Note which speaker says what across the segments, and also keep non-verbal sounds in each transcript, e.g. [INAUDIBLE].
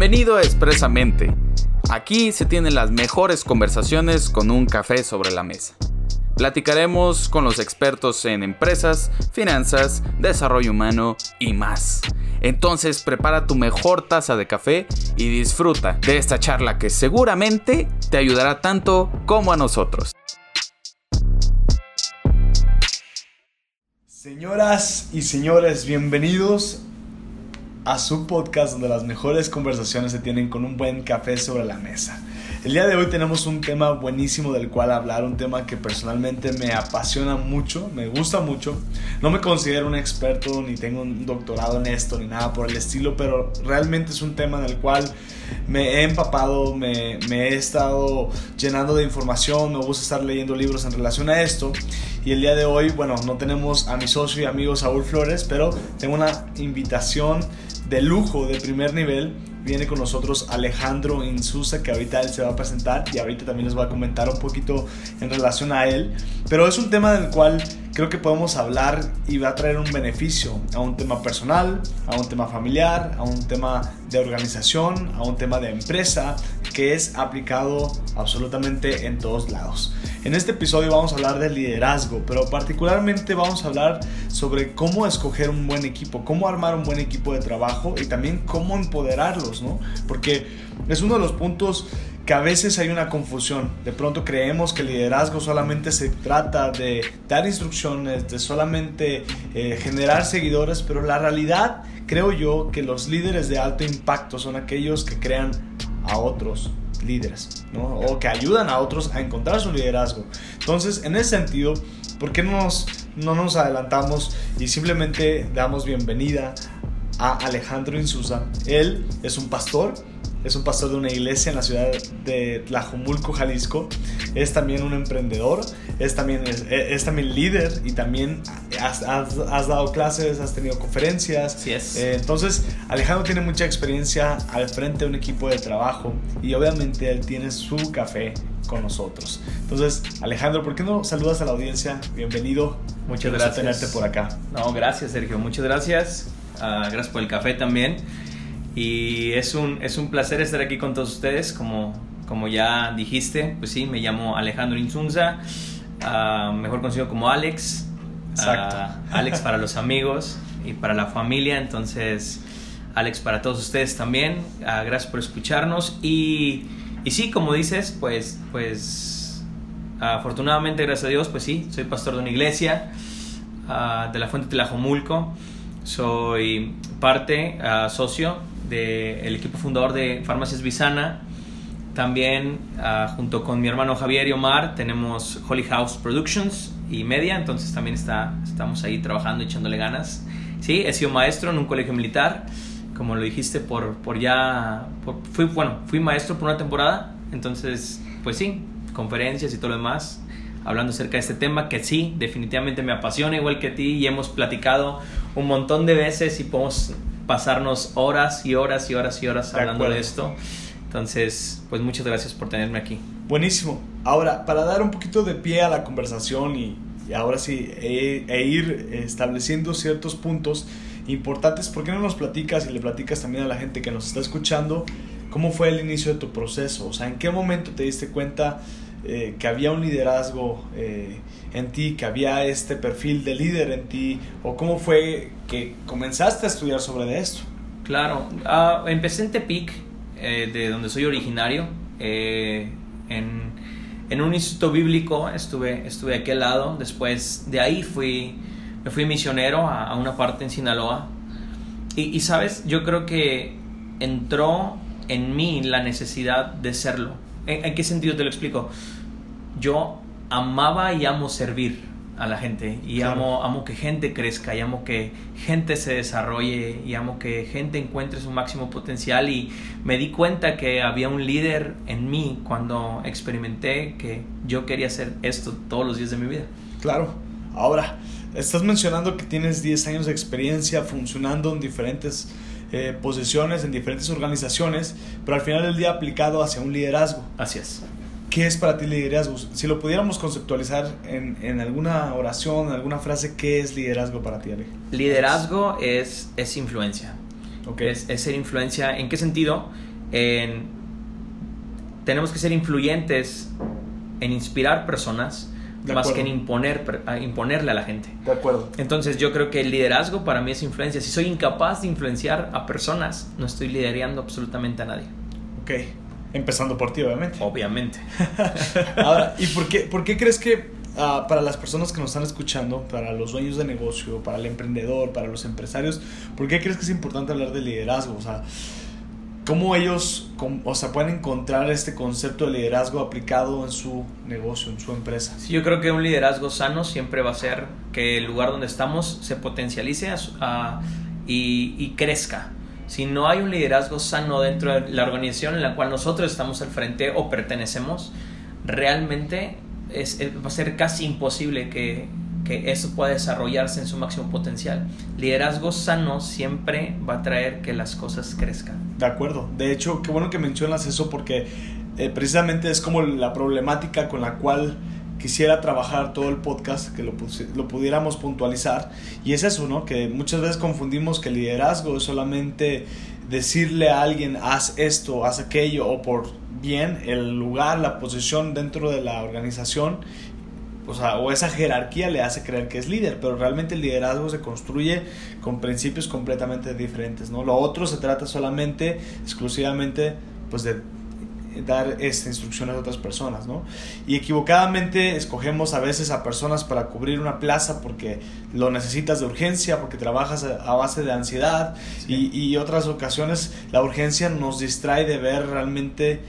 Speaker 1: Bienvenido a Expresamente. Aquí se tienen las mejores conversaciones con un café sobre la mesa. Platicaremos con los expertos en empresas, finanzas, desarrollo humano y más. Entonces prepara tu mejor taza de café y disfruta de esta charla que seguramente te ayudará tanto como a nosotros.
Speaker 2: Señoras y señores, bienvenidos a su podcast donde las mejores conversaciones se tienen con un buen café sobre la mesa. El día de hoy tenemos un tema buenísimo del cual hablar, un tema que personalmente me apasiona mucho, me gusta mucho. No me considero un experto ni tengo un doctorado en esto ni nada por el estilo, pero realmente es un tema en el cual me he empapado, me, me he estado llenando de información, me gusta estar leyendo libros en relación a esto. Y el día de hoy, bueno, no tenemos a mi socio y amigo Saúl Flores, pero tengo una invitación de lujo, de primer nivel. Viene con nosotros Alejandro Insusa, que ahorita él se va a presentar y ahorita también les voy a comentar un poquito en relación a él. Pero es un tema del cual creo que podemos hablar y va a traer un beneficio a un tema personal, a un tema familiar, a un tema de organización, a un tema de empresa, que es aplicado absolutamente en todos lados. En este episodio vamos a hablar de liderazgo, pero particularmente vamos a hablar sobre cómo escoger un buen equipo, cómo armar un buen equipo de trabajo y también cómo empoderarlos, ¿no? Porque es uno de los puntos que a veces hay una confusión. De pronto creemos que el liderazgo solamente se trata de dar instrucciones, de solamente eh, generar seguidores, pero la realidad creo yo que los líderes de alto impacto son aquellos que crean a otros líderes, ¿no? O que ayudan a otros a encontrar su liderazgo. Entonces, en ese sentido, ¿por qué no nos, no nos adelantamos y simplemente damos bienvenida a Alejandro Insusa? Él es un pastor, es un pastor de una iglesia en la ciudad de Tlajomulco, Jalisco. Es también un emprendedor, es también, es, también líder y también has, dado clases, has tenido conferencias.
Speaker 1: Sí es.
Speaker 2: Eh, entonces, Alejandro tiene mucha experiencia al frente de un equipo de trabajo y obviamente él tiene su café con nosotros. Entonces, Alejandro, ¿por qué no saludas a la audiencia? Bienvenido.
Speaker 1: Muchas gracias.
Speaker 2: tenerte por acá.
Speaker 1: No, gracias, Sergio. Muchas gracias. Ah, gracias por el café también. Y es un, es un placer estar aquí con todos ustedes. Como, como ya dijiste, pues sí, me llamo Alejandro Insunza, uh, mejor conocido como Alex.
Speaker 2: Exacto.
Speaker 1: Uh, Alex para los amigos y para la familia. Entonces, Alex para todos ustedes también. Uh, gracias por escucharnos. Y, y, sí, como dices, pues, pues afortunadamente, gracias a Dios, pues sí, soy pastor de una iglesia de la Fuente Tlajomulco. Soy parte, socio del equipo fundador de Farmacias Visana. También ah, junto con mi hermano Javier y Omar tenemos Holy House Productions y Media, entonces también está, estamos ahí trabajando, echándole ganas. Sí, he sido maestro en un colegio militar, como lo dijiste, por, por ya... fui, bueno, fui maestro por una temporada, entonces, pues sí, conferencias y todo lo demás, hablando acerca de este tema que sí, definitivamente me apasiona igual que a ti y hemos platicado un montón de veces y podemos pasarnos horas y horas y horas y horas hablando de esto. Entonces, pues muchas gracias por tenerme aquí.
Speaker 2: Buenísimo. Ahora, para dar un poquito de pie a la conversación y, ahora sí, e, e, ir estableciendo ciertos puntos importantes, ¿por qué no nos platicas y le platicas también a la gente que nos está escuchando cómo fue el inicio de tu proceso? O sea, ¿en qué momento te diste cuenta eh, que había un liderazgo eh, en ti, que había este perfil de líder en ti, o cómo fue que comenzaste a estudiar sobre esto?
Speaker 1: Claro, uh, empecé en Tepic, eh, de donde soy originario, en, en, un instituto bíblico, estuve, estuve aquí al lado, después de ahí fui, me fui misionero a, una parte en Sinaloa, y, y sabes, yo creo que entró en mí la necesidad de serlo. ¿En, qué sentido te lo explico? Yo amaba y amo servir a la gente y amo, amo que gente crezca y amo que gente se desarrolle y amo que gente encuentre su máximo potencial y me di cuenta que había un líder en mí cuando experimenté que yo quería hacer esto todos los días de mi vida.
Speaker 2: Claro, ahora estás mencionando que tienes 10 años de experiencia funcionando en diferentes eh, posiciones en diferentes organizaciones, pero al final del día aplicado hacia un liderazgo.
Speaker 1: Así es.
Speaker 2: ¿Qué es para ti liderazgo? Si lo pudiéramos conceptualizar en, en alguna oración, en alguna frase, ¿qué es liderazgo para ti, Ale?
Speaker 1: Liderazgo es, es influencia.
Speaker 2: Ok.
Speaker 1: Es, es ser influencia. ¿En qué sentido? En, tenemos que ser influyentes en inspirar personas
Speaker 2: De
Speaker 1: más
Speaker 2: acuerdo.
Speaker 1: que en imponer, imponerle a la gente.
Speaker 2: De acuerdo.
Speaker 1: Entonces yo creo que el liderazgo para mí es influencia. Si soy incapaz de influenciar a personas, no estoy liderando absolutamente a nadie.
Speaker 2: Ok. Empezando por ti, obviamente.
Speaker 1: Obviamente. [LAUGHS]
Speaker 2: Ahora, ¿y por qué, por qué crees que ah, para las personas que nos están escuchando, para los dueños de negocio, para el emprendedor, para los empresarios, ¿por qué crees que es importante hablar de liderazgo? O sea, ¿cómo ellos o sea, pueden encontrar este concepto de liderazgo aplicado en su negocio, en su empresa?
Speaker 1: Sí, yo creo que un liderazgo sano siempre va a ser que el lugar donde estamos se potencialice a su- a- y, y crezca. Si no hay un liderazgo sano dentro de la organización en la cual nosotros estamos al frente o pertenecemos, realmente es, va a ser casi imposible que, que eso pueda desarrollarse en su máximo potencial. Liderazgo sano siempre va a traer que las cosas crezcan.
Speaker 2: De acuerdo. De hecho, qué bueno que mencionas eso porque eh, precisamente es como la problemática con la cual quisiera trabajar todo el podcast, que lo, lo pudiéramos puntualizar. Y es eso, ¿no? Que muchas veces confundimos que liderazgo es solamente decirle a alguien, haz esto, haz aquello, o por bien el lugar, la posición dentro de la organización. O, sea, o esa jerarquía le hace creer que es líder, pero realmente el liderazgo se construye con principios completamente diferentes, ¿no? Lo otro se trata solamente, exclusivamente, pues de dar este, instrucciones a otras personas, ¿no? Y equivocadamente escogemos a veces a personas para cubrir una plaza porque lo necesitas de urgencia, porque trabajas a a base de ansiedad
Speaker 1: Sí.
Speaker 2: y, y otras ocasiones la urgencia nos distrae de ver realmente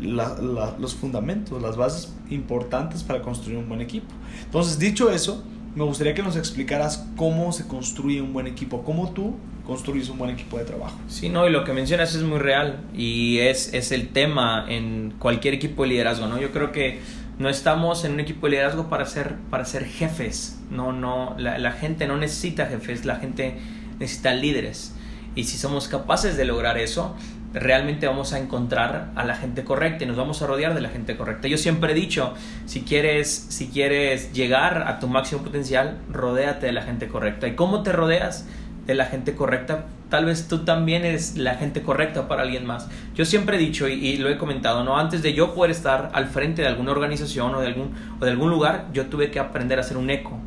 Speaker 2: la- la- los fundamentos, las bases importantes para construir un buen equipo. Entonces, dicho eso, me gustaría que nos explicaras cómo se construye un buen equipo, cómo tú construyes un buen equipo de trabajo.
Speaker 1: Sí, no, y lo que mencionas es muy real y es, es el tema en cualquier equipo de liderazgo, ¿no? Yo creo que no estamos en un equipo de liderazgo para ser, para ser jefes, no, no, la, la gente no necesita jefes, la gente necesita líderes. Y si somos capaces de lograr eso, realmente vamos a encontrar a la gente correcta y nos vamos a rodear de la gente correcta. Yo siempre he dicho, si quieres, si quieres llegar a tu máximo potencial, rodéate de la gente correcta. ¿Y cómo te rodeas? De la gente correcta, tal vez tú también eres la gente correcta para alguien más. Yo siempre he dicho y, y lo he comentado, ¿no? Antes de yo poder estar al frente de alguna organización o de algún, o de algún lugar, yo tuve que aprender a ser un eco.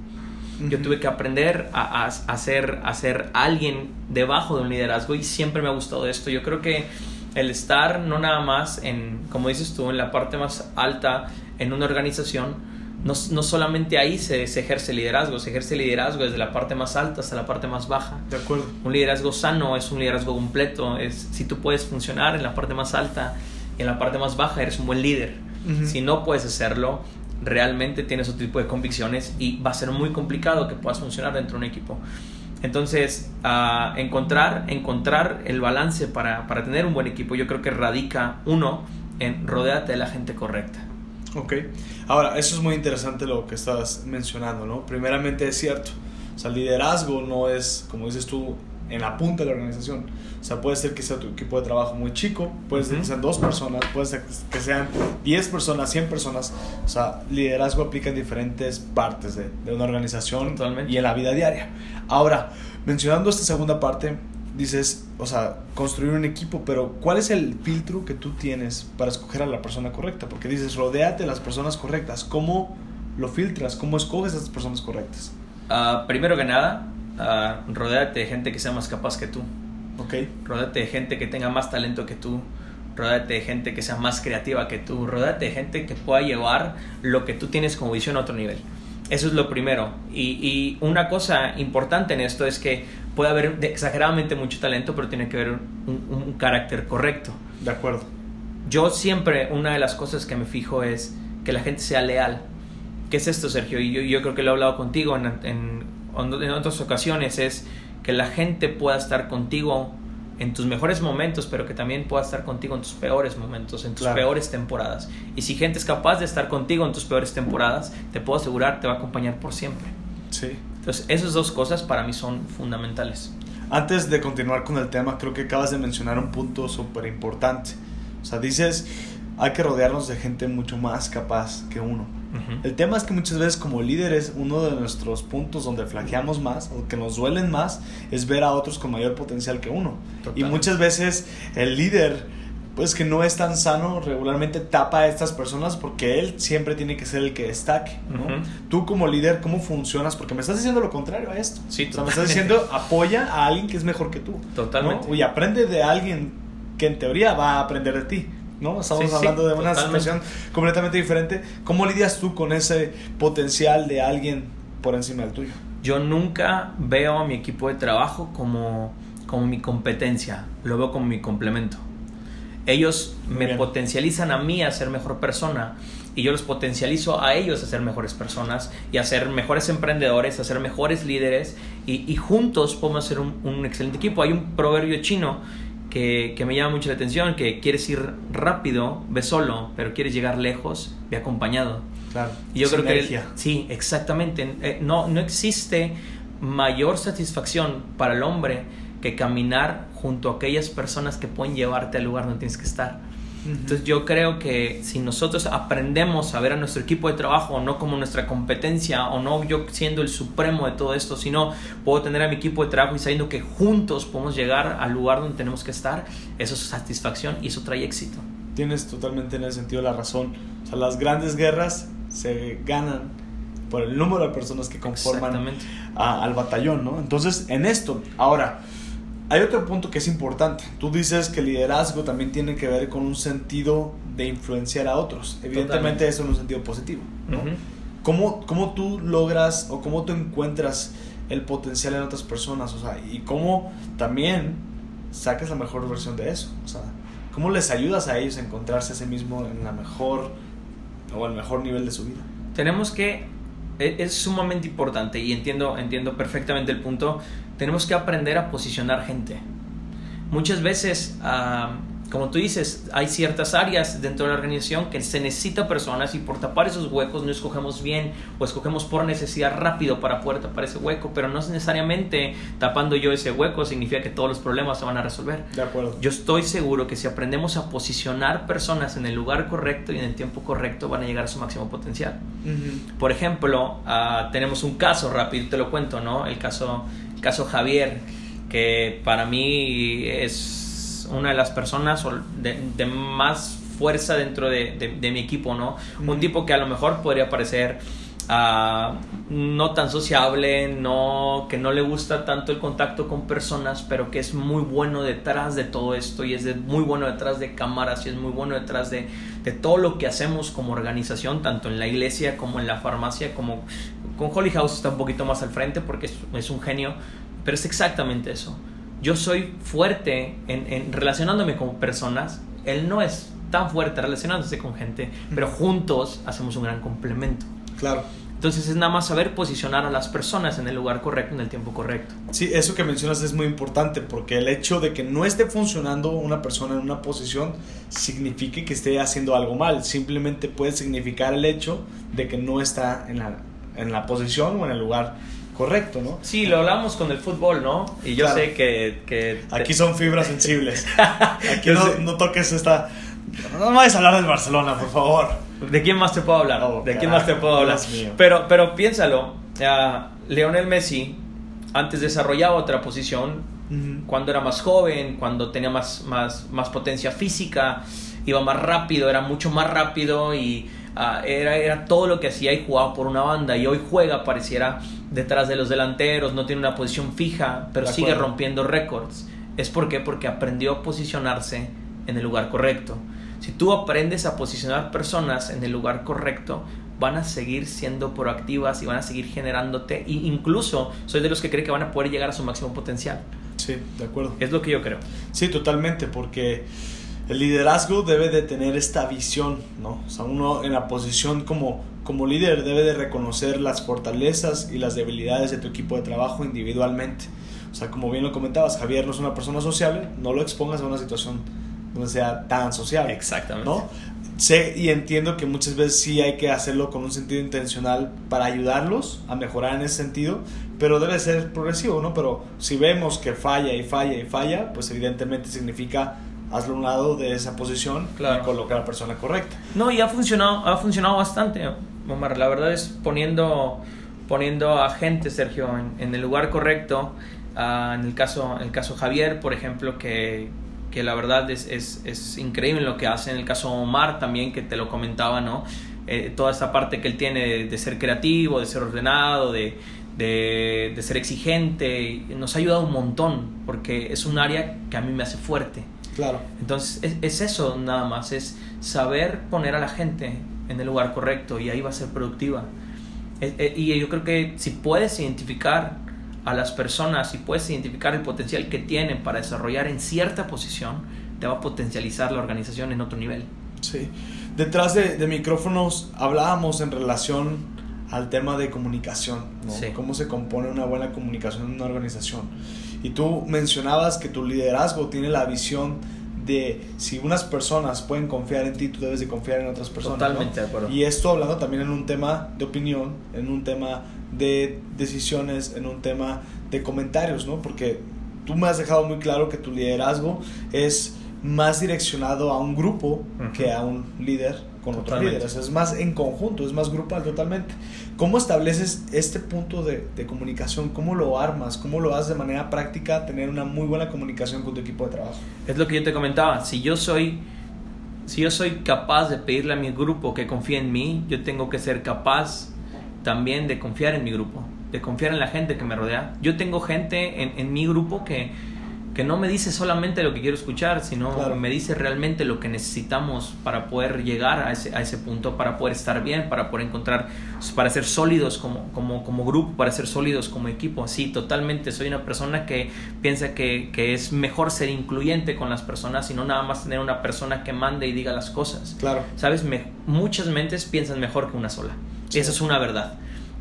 Speaker 1: Yo tuve que aprender a, a, a ser, a ser alguien debajo de un liderazgo y siempre me ha gustado esto. Yo creo que el estar no nada más en, como dices tú, en la parte más alta en una organización, no, no solamente ahí se, se ejerce liderazgo, se ejerce liderazgo desde la parte más alta hasta la parte más baja.
Speaker 2: De acuerdo.
Speaker 1: Un liderazgo sano es un liderazgo completo, es si tú puedes funcionar en la parte más alta y en la parte más baja, eres un buen líder. Si no puedes hacerlo, realmente tienes otro tipo de convicciones y va a ser muy complicado que puedas funcionar dentro de un equipo. Entonces, ah, encontrar, encontrar el balance para, para tener un buen equipo, yo creo que radica uno en rodearte de la gente correcta.
Speaker 2: Ok. Ahora, eso es muy interesante lo que estás mencionando, ¿no? Primeramente es cierto. O sea, el liderazgo no es, como dices tú, en la punta de la organización. O sea, puede ser que sea tu equipo de trabajo muy chico, puede ser que sean dos personas, puede ser que sean 10 personas, 100 personas. O sea, liderazgo aplica en diferentes partes de, de una organización
Speaker 1: Totalmente.
Speaker 2: y en la vida diaria. Ahora, mencionando esta segunda parte, dices, o sea, construir un equipo, pero ¿cuál es el filtro que tú tienes para escoger a la persona correcta? Porque dices, rodéate de las personas correctas. ¿Cómo lo filtras? ¿Cómo escoges a las personas correctas?
Speaker 1: Ah, primero que nada, ah, rodéate de gente que sea más capaz que tú.
Speaker 2: ¿Ok?
Speaker 1: Rodate de gente que tenga más talento que tú. Rodate de gente que sea más creativa que tú. Rodate de gente que pueda llevar lo que tú tienes como visión a otro nivel. Eso es lo primero. Y, y una cosa importante en esto es que puede haber exageradamente mucho talento, pero tiene que haber un, un carácter correcto.
Speaker 2: De acuerdo.
Speaker 1: Yo siempre, una de las cosas que me fijo es que la gente sea leal. ¿Qué es esto, Sergio? Y yo, yo creo que lo he hablado contigo en, en, en otras ocasiones, es que la gente pueda estar contigo en tus mejores momentos, pero que también pueda estar contigo en tus peores momentos, en tus
Speaker 2: Claro.
Speaker 1: peores temporadas. Y si gente es capaz de estar contigo en tus peores temporadas, te puedo asegurar, te va a acompañar por siempre.
Speaker 2: Sí.
Speaker 1: Entonces, esas dos cosas para mí son fundamentales.
Speaker 2: Antes de continuar con el tema, creo que acabas de mencionar un punto súper importante. O sea, dices, hay que rodearnos de gente mucho más capaz que uno. El tema es que muchas veces como líderes, uno de nuestros puntos donde flaqueamos más, o que nos duelen más, es ver a otros con mayor potencial que uno. Y muchas veces el líder, pues que no es tan sano, regularmente tapa a estas personas porque él siempre tiene que ser el que destaque. Tú como líder, ¿cómo funcionas? Porque me estás diciendo lo contrario a esto.
Speaker 1: Sí,
Speaker 2: o sea, me estás diciendo apoya a alguien que es mejor que tú.
Speaker 1: Totalmente.
Speaker 2: Y aprende de alguien que en teoría va a aprender de ti. ¿no? Estamos hablando de una situación completamente diferente. ¿Cómo lidias tú con ese potencial de alguien por encima del tuyo?
Speaker 1: Yo nunca veo a mi equipo de trabajo como, como mi competencia, lo veo como mi complemento. Ellos me potencializan a mí a ser mejor persona y yo los potencializo a ellos a ser mejores personas y a ser mejores emprendedores, a ser mejores líderes y, juntos podemos ser un, un excelente equipo. Hay un proverbio chino que, me llama mucho la atención, que quieres ir rápido, ve solo, pero quieres llegar lejos, ve acompañado.
Speaker 2: Claro.
Speaker 1: Y yo creo que sí, exactamente. Eh, no, no existe mayor satisfacción para el hombre que caminar junto a aquellas personas que pueden llevarte al lugar donde tienes que estar. Entonces yo creo que si nosotros aprendemos a ver a nuestro equipo de trabajo no como nuestra competencia o no yo siendo el supremo de todo esto, sino puedo tener a mi equipo de trabajo y sabiendo que juntos podemos llegar al lugar donde tenemos que estar, eso es satisfacción y eso trae éxito.
Speaker 2: Tienes totalmente en el sentido la razón. O sea, las grandes guerras se ganan por el número de personas que conforman al batallón, ¿no? Entonces, en esto, ahora, hay otro punto que es importante. Tú dices que liderazgo también tiene que ver con un sentido de influenciar a otros. Evidentemente eso en un sentido positivo. ¿no? ¿Cómo, tú logras o cómo tú encuentras el potencial en otras personas? O sea, y cómo también sacas la mejor versión de eso. O sea, ¿cómo les ayudas a ellos a encontrarse a sí mismo en la mejor o el mejor nivel de su vida?
Speaker 1: Tenemos que e, es sumamente importante y entiendo, entiendo perfectamente el punto. Tenemos que aprender a posicionar gente. Muchas veces ah, como tú dices, hay ciertas áreas dentro de la organización que se necesita personas y por tapar esos huecos no escogemos bien o escogemos por necesidad rápido para poder tapar ese hueco, pero no es necesariamente tapando yo ese hueco significa que todos los problemas se van a resolver.
Speaker 2: De acuerdo.
Speaker 1: Yo estoy seguro que si aprendemos a posicionar personas en el lugar correcto y en el tiempo correcto van a llegar a su máximo potencial. Por ejemplo, ah, tenemos un caso rápido, te lo cuento, ¿no? El caso, caso Javier, que para mí es una de las personas de, más fuerza dentro de, mi equipo, ¿no? Un tipo que a lo mejor podría parecer ah, no tan sociable, no, que no le gusta tanto el contacto con personas, pero que es muy bueno detrás de todo esto y es muy bueno detrás de cámaras y es muy bueno detrás de, todo lo que hacemos como organización, tanto en la iglesia como en la farmacia, como con Holy House está un poquito más al frente porque es un genio, pero es exactamente eso yo soy fuerte en, relacionándome con personas, él no es tan fuerte relacionándose con gente, pero juntos hacemos un gran complemento.
Speaker 2: Claro.
Speaker 1: Entonces es nada más saber posicionar a las personas en el lugar correcto, en el tiempo correcto.
Speaker 2: Sí, eso que mencionas es muy importante porque el hecho de que no esté funcionando una persona en una posición significa que esté haciendo algo mal. Simplemente puede significar el hecho de que no está en la, en la posición o en el lugar correcto, ¿no?
Speaker 1: Sí, lo hablamos con el fútbol, ¿no? Y yo sé que...
Speaker 2: Aquí son fibras sensibles. [LAUGHS] Aquí no, toques esta... No vayas a hablar del Barcelona, por favor.
Speaker 1: ¿De quién más te puedo hablar? Oh, ¿De quién más te puedo hablar? Pero, pero piénsalo, Leonel Messi antes desarrollaba otra posición cuando era más joven, cuando tenía más, más, más potencia física, iba más rápido, era mucho más rápido y Ah, era, era todo lo que hacía y jugaba por una banda y hoy juega, pareciera detrás de los delanteros, no tiene una posición fija, pero sigue rompiendo récords. ¿Es por qué? Porque aprendió a posicionarse en el lugar correcto. Si tú aprendes a posicionar personas en el lugar correcto, van a seguir siendo proactivas y van a seguir generándote. E incluso soy de los que cree que van a poder llegar a su máximo potencial.
Speaker 2: Sí, de acuerdo.
Speaker 1: Es lo que yo creo.
Speaker 2: Sí, totalmente, porque el liderazgo debe de tener esta visión, ¿no? O sea, uno en la posición como, como líder debe de reconocer las fortalezas y las debilidades de tu equipo de trabajo individualmente. O sea, como bien lo comentabas, Javier no es una persona sociable, no lo expongas a una situación donde sea tan sociable.
Speaker 1: Exactamente.
Speaker 2: ¿no? Sé y entiendo que muchas veces sí hay que hacerlo con un sentido intencional para ayudarlos a mejorar en ese sentido, pero debe ser progresivo, ¿no? Pero si vemos que falla y falla y falla, pues evidentemente significa hazlo a un lado de esa posición y colocar a la persona correcta.
Speaker 1: No, y ha funcionado, ha funcionado bastante. Omar, la verdad es poniendo, poniendo a gente, Sergio, en, el lugar correcto. Ah, en, el caso, en el caso Javier, por ejemplo, que, que la verdad es, es, es, increíble lo que hace. En el caso Omar también, que te lo comentaba, ¿no? Eh, toda esa parte que él tiene de, ser creativo, de ser ordenado, de, de, de, ser exigente, nos ha ayudado un montón, porque es un área que a mí me hace fuerte.
Speaker 2: Claro.
Speaker 1: Entonces, es, es eso nada más, es saber poner a la gente en el lugar correcto y ahí va a ser productiva. Eh, eh, y yo creo que si puedes identificar a las personas, si puedes identificar el potencial que tienen para desarrollar en cierta posición, te va a potencializar la organización en otro nivel.
Speaker 2: Sí. Detrás de, micrófonos hablábamos en relación al tema de comunicación, ¿no? Cómo se compone una buena comunicación en una organización. Y tú mencionabas que tu liderazgo tiene la visión de si unas personas pueden confiar en ti, tú debes de confiar en otras personas.
Speaker 1: Totalmente de acuerdo.
Speaker 2: Y esto hablando también en un tema de opinión, en un tema de decisiones, en un tema de comentarios, ¿no? Porque tú me has dejado muy claro que tu liderazgo es más direccionado a un grupo que a un líder con otros líderes. Es más en conjunto, es más grupal totalmente. ¿Cómo estableces este punto de, de, comunicación? ¿Cómo lo armas? ¿Cómo lo haces de manera práctica tener una muy buena comunicación con tu equipo de trabajo?
Speaker 1: Es lo que yo te comentaba. Si yo soy, si yo soy capaz de pedirle a mi grupo que confíe en mí, yo tengo que ser capaz también de confiar en mi grupo, de confiar en la gente que me rodea. Yo tengo gente en, en mi grupo que que no me dice solamente lo que quiero escuchar, sino me dice realmente lo que necesitamos para poder llegar a ese, a ese punto, para poder estar bien, para poder encontrar, para ser sólidos como, como, como grupo, para ser sólidos como equipo. Sí, totalmente, soy una persona que piensa que, que, es mejor ser incluyente con las personas y no nada más tener una persona que mande y diga las cosas.
Speaker 2: Claro.
Speaker 1: Sabes, muchas mentes piensan mejor que una sola. y Esa es una verdad.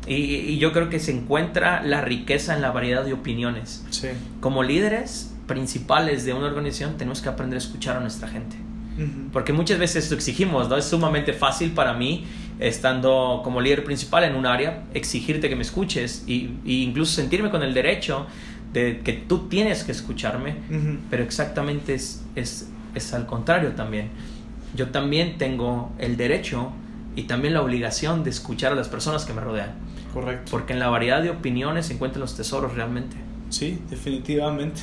Speaker 1: Y, y, yo creo que se encuentra la riqueza en la variedad de opiniones.
Speaker 2: Sí.
Speaker 1: Como líderes, principales de una organización, tenemos que aprender a escuchar a nuestra gente. Porque muchas veces lo exigimos, ¿no? Es sumamente fácil para mí, estando como líder principal en un área, exigirte que me escuches y, incluso sentirme con el derecho de que tú tienes que escucharme, pero exactamente es, es, es al contrario también. Yo también tengo el derecho y también la obligación de escuchar a las personas que me rodean.
Speaker 2: Correcto.
Speaker 1: Porque en la variedad de opiniones se encuentran los tesoros realmente.
Speaker 2: Sí, definitivamente.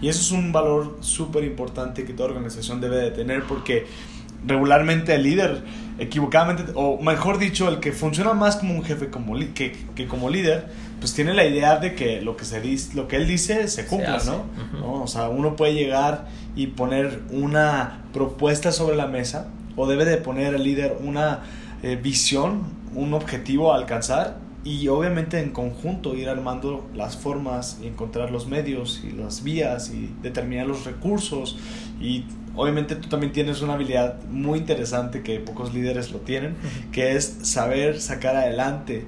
Speaker 2: Y eso es un valor súper importante que toda organización debe de tener porque regularmente el líder, equivocadamente, o mejor dicho, el que funciona más como un jefe como que, que, como líder, pues tiene la idea de que lo que, se dice, lo que él dice se cumpla, ¿no? O sea, uno puede llegar y poner una propuesta sobre la mesa, o debe de poner el líder una eh, visión, un objetivo a alcanzar, y obviamente en conjunto ir armando las formas y encontrar los medios y las vías y determinar los recursos y obviamente tú también tienes una habilidad muy interesante que pocos líderes lo tienen, que es saber sacar adelante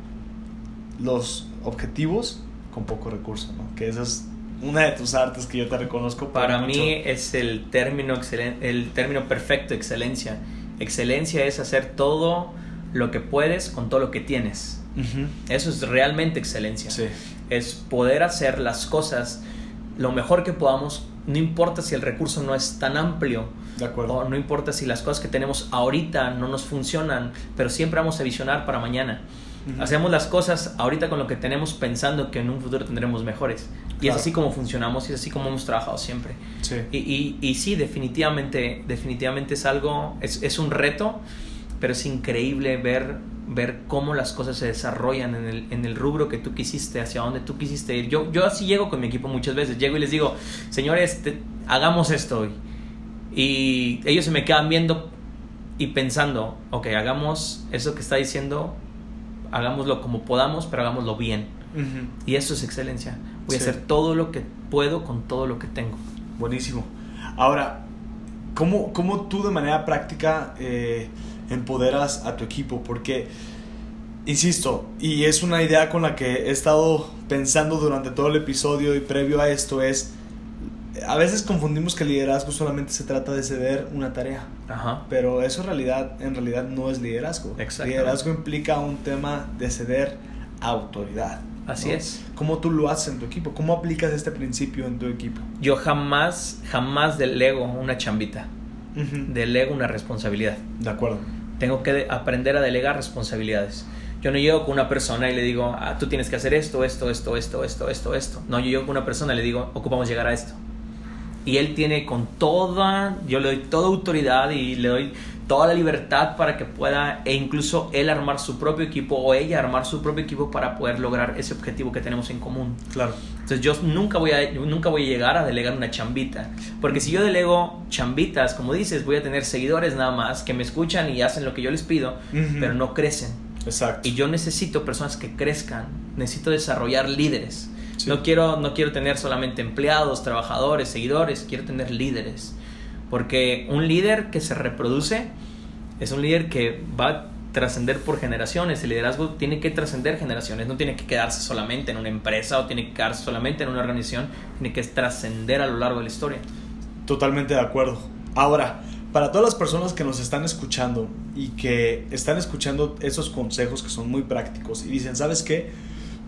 Speaker 2: los objetivos con poco recurso, ¿no? Que esa es una de tus artes que yo te reconozco.
Speaker 1: Para mí es el término, el término perfecto, excelencia. Excelencia es hacer todo lo que puedes con todo lo que tienes. Eso es realmente excelencia. Es poder hacer las cosas lo mejor que podamos, no importa si el recurso no es tan amplio.
Speaker 2: De acuerdo.
Speaker 1: O no importa si las cosas que tenemos ahorita no nos funcionan, pero siempre vamos a visionar para mañana. Hacemos las cosas ahorita con lo que tenemos pensando que en un futuro tendremos mejores. Y es así como funcionamos y es así como hemos trabajado siempre. Y, y, y, sí, definitivamente, definitivamente es algo, es, es un reto, pero es increíble ver ver cómo las cosas se desarrollan en el, en el rubro que tú quisiste, hacia dónde tú quisiste ir. Yo, yo así llego con mi equipo muchas veces, llego y les digo, señores, hagamos esto hoy. Y ellos se me quedan viendo y pensando, ok, hagamos eso que está diciendo, hagámoslo como podamos, pero hagámoslo bien. Y eso es excelencia. Voy a hacer todo lo que puedo con todo lo que tengo.
Speaker 2: Buenísimo. Ahora, ¿cómo, cómo tú de manera práctica... Eh, empoderas a tu equipo, porque, insisto, y es una idea con la que he estado pensando durante todo el episodio y previo a esto es, a veces confundimos que liderazgo solamente se trata de ceder una tarea, pero eso en realidad, en realidad no es liderazgo. Liderazgo implica un tema de ceder autoridad.
Speaker 1: Así es.
Speaker 2: ¿Cómo tú lo haces en tu equipo? ¿Cómo aplicas este principio en tu equipo?
Speaker 1: Yo jamás, jamás delego una chambita. Delego una responsabilidad.
Speaker 2: De acuerdo
Speaker 1: tengo que aprender a delegar responsabilidades. Yo no llego con una persona y le digo, ah, tú tienes que hacer esto, esto, esto, esto, esto, esto, esto. No, yo llego con una persona y le digo, ocupamos llegar a esto. Y él tiene con toda, yo le doy toda autoridad y le doy toda la libertad para que pueda, e incluso él armar su propio equipo o ella armar su propio equipo para poder lograr ese objetivo que tenemos en común.
Speaker 2: Claro.
Speaker 1: Entonces yo nunca voy a, nunca voy a llegar a delegar una chambita, porque si yo delego chambitas, como dices, voy a tener seguidores nada más que me escuchan y hacen lo que yo les pido, pero no crecen.
Speaker 2: Exacto.
Speaker 1: Y yo necesito personas que crezcan, necesito desarrollar líderes. No, quiero, no quiero tener solamente empleados, trabajadores, seguidores, quiero tener líderes. Porque un líder que se reproduce es un líder que va a trascender por generaciones. El liderazgo tiene que trascender generaciones, no tiene que quedarse solamente en una empresa o tiene que quedarse solamente en una organización, tiene que trascender a lo largo de la historia.
Speaker 2: Totalmente de acuerdo. Ahora, para todas las personas que nos están escuchando y que están escuchando esos consejos que son muy prácticos y dicen, ¿sabes qué?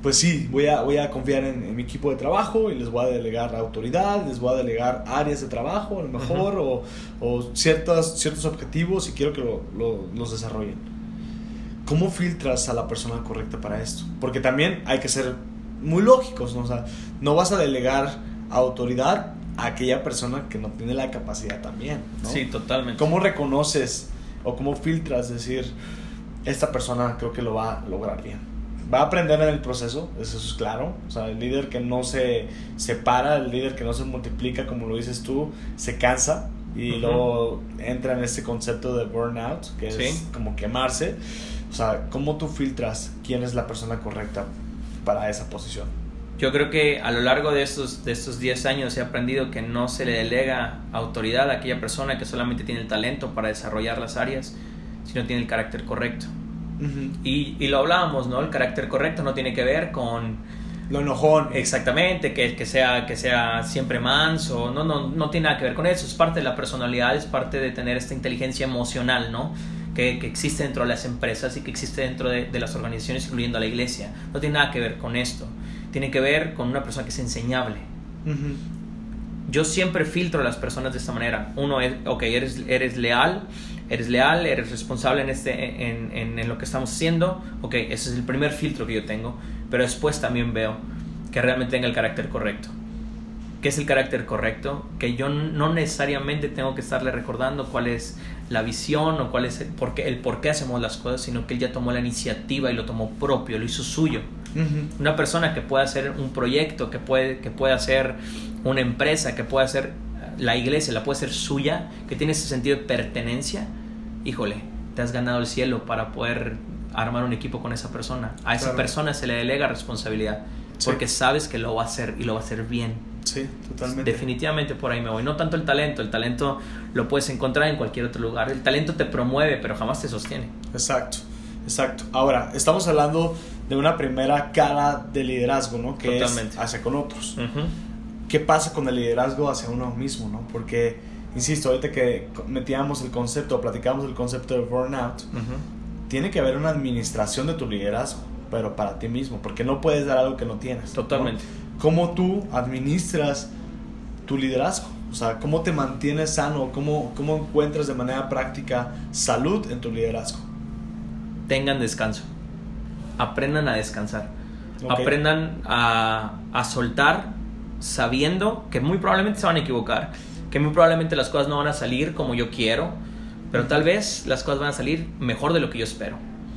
Speaker 2: Pues sí, voy a, voy a confiar en, mi equipo de trabajo y les voy a delegar autoridad, les voy a delegar áreas de trabajo a lo mejor o, o ciertos, ciertos objetivos y quiero que los desarrollen. ¿Cómo filtras a la persona correcta para esto? Porque también hay que ser muy lógicos, ¿no? O sea, no vas a delegar autoridad a aquella persona que no tiene la capacidad también, ¿no?
Speaker 1: Sí, totalmente.
Speaker 2: ¿Cómo reconoces o cómo filtras decir, esta persona creo que lo va a lograr bien? Va a aprender en el proceso, eso es claro. O sea, el líder que no se separa, el líder que no se multiplica, como lo dices tú, se cansa y luego entra en este concepto de burnout, que es como quemarse. O sea, ¿cómo tú filtras quién es la persona correcta para esa posición?
Speaker 1: Yo creo que a lo largo de estos, de estos 10 años he aprendido que no se le delega autoridad a aquella persona que solamente tiene el talento para desarrollar las áreas, sino tiene el carácter correcto y, y, lo hablábamos, ¿no? El carácter correcto no tiene que ver con...
Speaker 2: Lo enojón.
Speaker 1: Exactamente, que, que, sea, que sea siempre manso, no, no, no tiene nada que ver con eso, es parte de la personalidad, es parte de tener esta inteligencia emocional, ¿no? Que, que, existe dentro de las empresas y que existe dentro de, de, las organizaciones, incluyendo a la iglesia. No tiene nada que ver con esto. Tiene que ver con una persona que es enseñable. Yo siempre filtro a las personas de esta manera. Uno es, ok, eres, eres leal, eres leal, eres responsable en, este, en, en, lo que estamos haciendo, ok, ese es el primer filtro que yo tengo, pero después también veo que realmente tenga el carácter correcto. ¿Qué es el carácter correcto? Que yo no necesariamente tengo que estarle recordando cuál es la visión o cuál es el por qué, el por qué hacemos las cosas, sino que él ya tomó la iniciativa y lo tomó propio, lo hizo suyo. Una persona que puede hacer un proyecto, que puede, que puede hacer una empresa, que puede hacer la iglesia la puede ser suya, que tiene ese sentido de pertenencia, híjole, te has ganado el cielo para poder armar un equipo con esa persona. A esa persona se le delega responsabilidad, porque sabes que lo va a hacer y lo va a hacer bien.
Speaker 2: Sí, totalmente.
Speaker 1: Definitivamente por ahí me voy. No tanto el talento, el talento lo puedes encontrar en cualquier otro lugar. El talento te promueve, pero jamás te sostiene.
Speaker 2: Exacto, exacto. Ahora, estamos hablando de una primera cara de liderazgo, ¿no? Que es hacia con otros qué pasa con el liderazgo hacia uno mismo, ¿no? Porque, insisto, ahorita que metíamos el concepto, platicamos el concepto de burnout, tiene que haber una administración de tu liderazgo, pero para ti mismo, porque no puedes dar algo que no tienes.
Speaker 1: Totalmente.
Speaker 2: ¿Cómo tú administras tu liderazgo? O sea, ¿cómo te mantienes sano? ¿Cómo, cómo encuentras de manera práctica salud en tu liderazgo?
Speaker 1: Tengan descanso. Aprendan a descansar. Aprendan a, a soltar sabiendo que muy probablemente se van a equivocar, que muy probablemente las cosas no van a salir como yo quiero, pero tal vez las cosas van a salir mejor de lo que yo espero.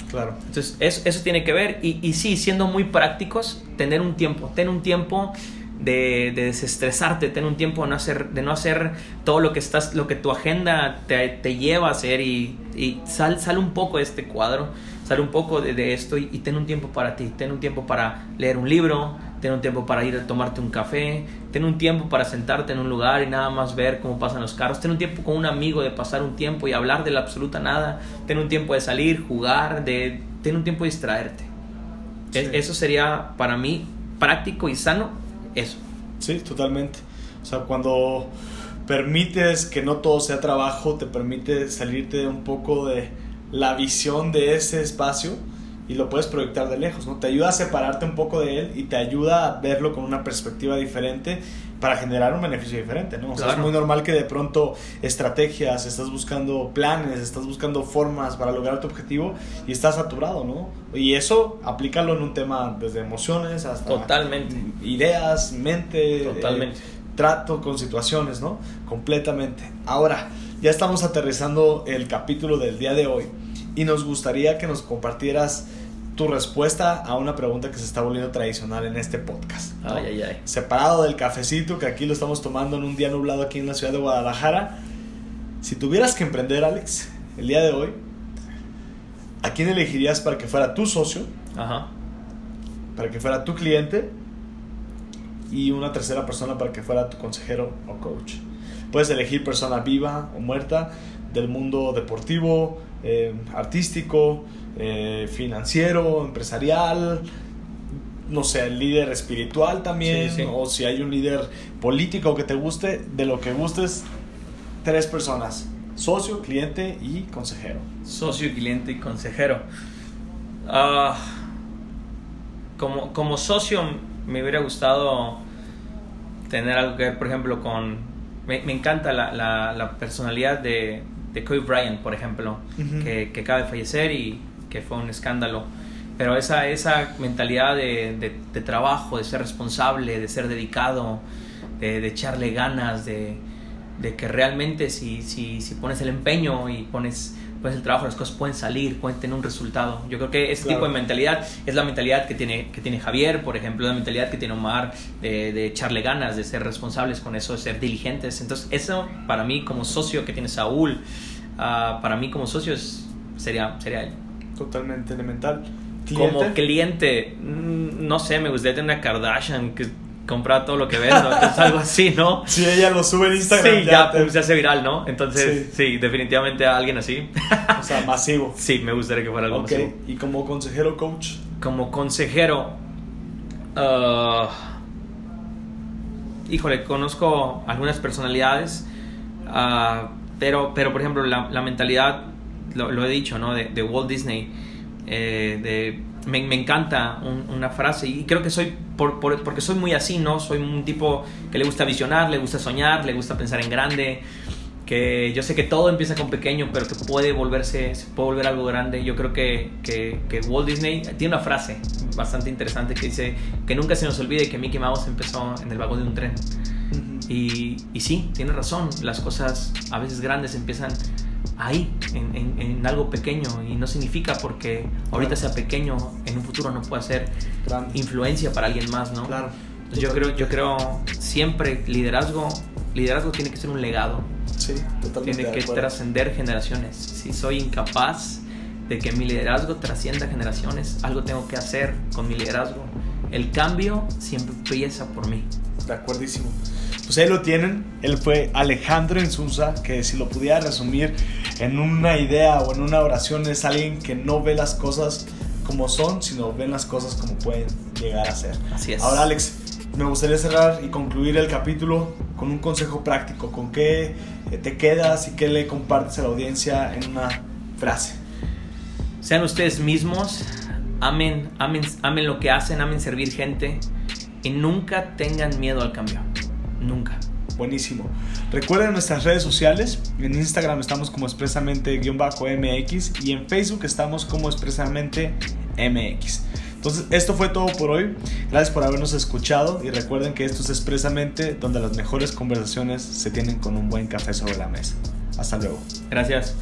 Speaker 2: Claro.
Speaker 1: Entonces, eso, eso tiene que ver. Y, y, sí, siendo muy prácticos, tener un tiempo, tener un tiempo de, de, desestresarte, tener un tiempo de no hacer, de no hacer todo lo que, estás, lo que tu agenda te, te lleva a hacer y, y sal, sal, un poco de este cuadro, sal un poco de, de esto y, y, ten un tiempo para ti, ten un tiempo para leer un libro, ten un tiempo para ir a tomarte un café, ten un tiempo para sentarte en un lugar y nada más ver cómo pasan los carros, ten un tiempo con un amigo de pasar un tiempo y hablar de la absoluta nada, ten un tiempo de salir, jugar, de ten un tiempo de distraerte. E, eso sería para mí práctico y sano, eso.
Speaker 2: Sí, totalmente. O sea, cuando permites que no todo sea trabajo, te permite salirte un poco de la visión de ese espacio y lo puedes proyectar de lejos, ¿no? Te ayuda a separarte un poco de él y te ayuda a verlo con una perspectiva diferente para generar un beneficio diferente, ¿no? O sea, es muy normal que de pronto estrategias, estás buscando planes, estás buscando formas para lograr tu objetivo y estás saturado, ¿no? Y eso aplícalo en un tema desde emociones hasta
Speaker 1: Totalmente.
Speaker 2: ideas, mente,
Speaker 1: Totalmente.
Speaker 2: eh, trato con situaciones, ¿no? Completamente. Ahora, ya estamos aterrizando el capítulo del día de hoy y nos gustaría que nos compartieras tu respuesta a una pregunta que se está volviendo tradicional en este podcast. ¿no?
Speaker 1: Ay, ay, ay.
Speaker 2: Separado del cafecito que aquí lo estamos tomando en un día nublado aquí en la ciudad de Guadalajara. Si tuvieras que emprender, Alex, el día de hoy, ¿a quién elegirías para que fuera tu socio,
Speaker 1: Ajá.
Speaker 2: para que fuera tu cliente y una tercera persona para que fuera tu consejero o coach? Puedes elegir persona viva o muerta del mundo deportivo, eh, artístico, eh, financiero, empresarial, no sé, líder espiritual también,
Speaker 1: Sí, sí.
Speaker 2: o si hay un líder político que te guste, de lo que gustes, tres personas, socio, cliente y consejero.
Speaker 1: Socio, cliente y consejero. Ah, como, como socio me hubiera gustado tener algo que ver, por ejemplo, con... Me, me encanta la, la- la personalidad de, de Kobe Bryant, por ejemplo, que, que acaba de fallecer y que fue un escándalo. Pero esa, esa mentalidad de, de- de trabajo, de ser responsable, de ser dedicado, de, de echarle ganas, de, de que realmente si, si, si pones el empeño y pones, pones el trabajo, las cosas pueden salir, pueden tener un resultado. Yo creo que ese
Speaker 2: Claro.
Speaker 1: tipo de mentalidad es la mentalidad que tiene, que tiene Javier, por ejemplo, la mentalidad que tiene Omar, de, de echarle ganas, de ser responsables con eso, de ser diligentes. Entonces, eso para mí como socio que tiene Saúl, ah, para mí como socio es- sería, sería él.
Speaker 2: Totalmente elemental.
Speaker 1: Como
Speaker 2: ¿Cliente?
Speaker 1: cliente, mm, no sé, me gustaría tener una Kardashian que compra todo lo que vendo, entonces algo así, ¿no? [LAUGHS]
Speaker 2: Si ella lo sube en Instagram,
Speaker 1: Sí, ya
Speaker 2: te-
Speaker 1: pum, se hace viral, ¿no? Entonces,
Speaker 2: Sí.
Speaker 1: sí, definitivamente a alguien así.
Speaker 2: o sea, masivo. [LAUGHS]
Speaker 1: sí, me gustaría que fuera algo
Speaker 2: Ok,
Speaker 1: masivo.
Speaker 2: y como consejero coach,
Speaker 1: Como consejero, ah, híjole, conozco algunas personalidades, ah, pero, pero por ejemplo, la, la mentalidad, lo, lo he dicho, ¿no? De, de Walt Disney, eh, de, me, me encanta un- una frase y creo que soy, por, por- porque soy muy así, ¿no? Soy un tipo que le gusta visionar, le gusta soñar, le gusta pensar en grande, que yo sé que todo empieza con pequeño, pero que puede volverse, se puede volver algo grande. Yo creo que, que, que Walt Disney tiene una frase bastante interesante que dice que nunca se nos olvide que Mickey Mouse empezó en el vagón de un tren. Y, y sí, tiene razón, las cosas a veces grandes empiezan ahí, en, en- en algo pequeño, y no significa porque ahorita sea pequeño, en un futuro no pueda ser
Speaker 2: grande.
Speaker 1: influencia para alguien más, ¿no?
Speaker 2: Claro.
Speaker 1: Entonces yo creo, yo creo siempre liderazgo, liderazgo tiene que ser un legado,
Speaker 2: Sí, totalmente.
Speaker 1: tiene que trascender generaciones. Si soy incapaz de que mi liderazgo trascienda generaciones, algo tengo que hacer con mi liderazgo. El cambio siempre empieza por mí.
Speaker 2: De acuerdísimo. Pues ahí lo tienen. Él fue Alejandro Insunza, que si lo pudiera resumir en una idea o en una oración, es alguien que no ve las cosas como son, sino ven las cosas como pueden llegar a ser.
Speaker 1: Así es.
Speaker 2: Ahora, Alex, me gustaría cerrar y concluir el capítulo con un consejo práctico. ¿Con qué eh, te quedas y qué le compartes a la audiencia en una frase?
Speaker 1: Sean ustedes mismos, amen, amen, amen lo que hacen, amen servir gente y nunca tengan miedo al cambio. Nunca.
Speaker 2: Buenísimo. Recuerden nuestras redes sociales. En Instagram estamos como expresamente-mx y en Facebook estamos como expresamente mx. Entonces, esto fue todo por hoy. Gracias por habernos escuchado y recuerden que esto es expresamente donde las mejores conversaciones se tienen con un buen café sobre la mesa. Hasta luego.
Speaker 1: Gracias.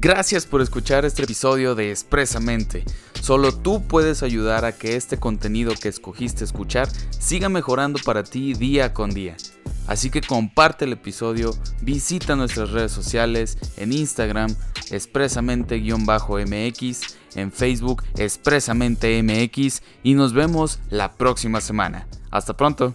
Speaker 3: Gracias por escuchar este episodio de Expresamente. Solo tú puedes ayudar a que este contenido que escogiste escuchar siga mejorando para ti día con día. Así que comparte el episodio, visita nuestras redes sociales en Instagram expresamente-mx, en Facebook expresamente mx y nos vemos la próxima semana. Hasta pronto.